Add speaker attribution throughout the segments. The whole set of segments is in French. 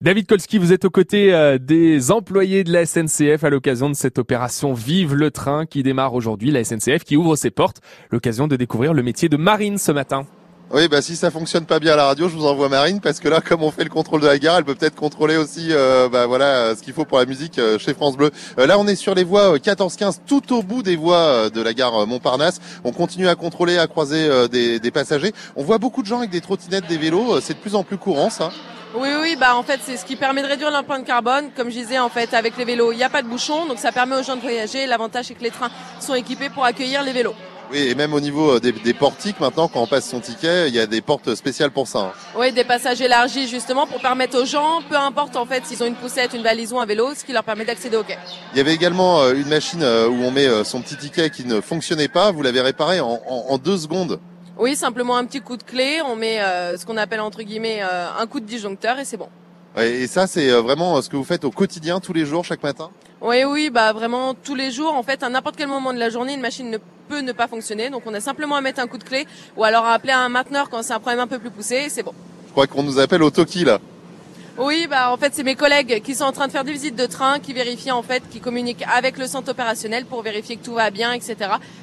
Speaker 1: David Kolski, vous êtes aux côtés euh, des employés de la SNCF à l'occasion de cette opération Vive le train qui démarre aujourd'hui. La SNCF qui ouvre ses portes, l'occasion de découvrir le métier de marine ce matin.
Speaker 2: Oui, bah si ça fonctionne pas bien à la radio, je vous envoie Marine parce que là, comme on fait le contrôle de la gare, elle peut peut-être contrôler aussi, euh, bah voilà, ce qu'il faut pour la musique euh, chez France Bleu. là, on est sur les voies 14-15, tout au bout des voies de la gare Montparnasse. On continue à contrôler, à croiser des, des, passagers. On voit beaucoup de gens avec des trottinettes, des vélos. C'est de plus en plus courant, ça.
Speaker 3: Oui, oui, bah en fait c'est ce qui permet de réduire l'empreinte carbone. Comme je disais, en fait, avec les vélos, il n'y a pas de bouchon, donc ça permet aux gens de voyager. L'avantage c'est que les trains sont équipés pour accueillir les vélos.
Speaker 2: Oui, et même au niveau euh, des, des, portiques, maintenant, quand on passe son ticket, il y a des portes spéciales pour ça. Hein.
Speaker 3: Oui, des passages élargis justement pour permettre aux gens, peu importe en fait s'ils ont une poussette, une valise ou un vélo, ce qui leur permet d'accéder au quai.
Speaker 2: Il y avait également euh, une machine euh, où on met son petit ticket qui ne fonctionnait pas. Vous l'avez réparé en, en, en deux secondes.
Speaker 3: Oui, simplement un petit coup de clé, on met ce qu'on appelle entre guillemets un coup de disjoncteur et c'est bon.
Speaker 2: Et ça, c'est euh, vraiment euh, ce que vous faites au quotidien, tous les jours, chaque matin?
Speaker 3: Oui, oui, bah vraiment tous les jours. En fait, à n'importe quel moment de la journée, une machine ne peut ne pas fonctionner. Donc, on a simplement à mettre un coup de clé ou alors à appeler un mainteneur quand c'est un problème un peu plus poussé. C'est bon.
Speaker 2: Je crois qu'on nous appelle au Toki là.
Speaker 3: Oui, bah en fait c'est mes collègues qui sont en train de faire des visites de train, qui vérifient en fait, qui communiquent avec le centre opérationnel pour vérifier que tout va bien, etc.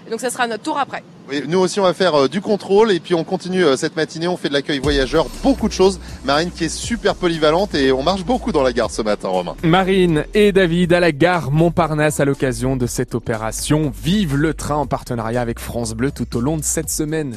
Speaker 3: Et donc ça sera notre tour après.
Speaker 2: Oui, nous aussi on va faire euh, du contrôle et puis on continue euh, cette matinée, on fait de l'accueil voyageur, beaucoup de choses. Marine qui est super polyvalente et on marche beaucoup dans la gare ce matin, Romain.
Speaker 1: Marine et David à la gare Montparnasse à l'occasion de cette opération Vive le train en partenariat avec France Bleu tout au long de cette semaine.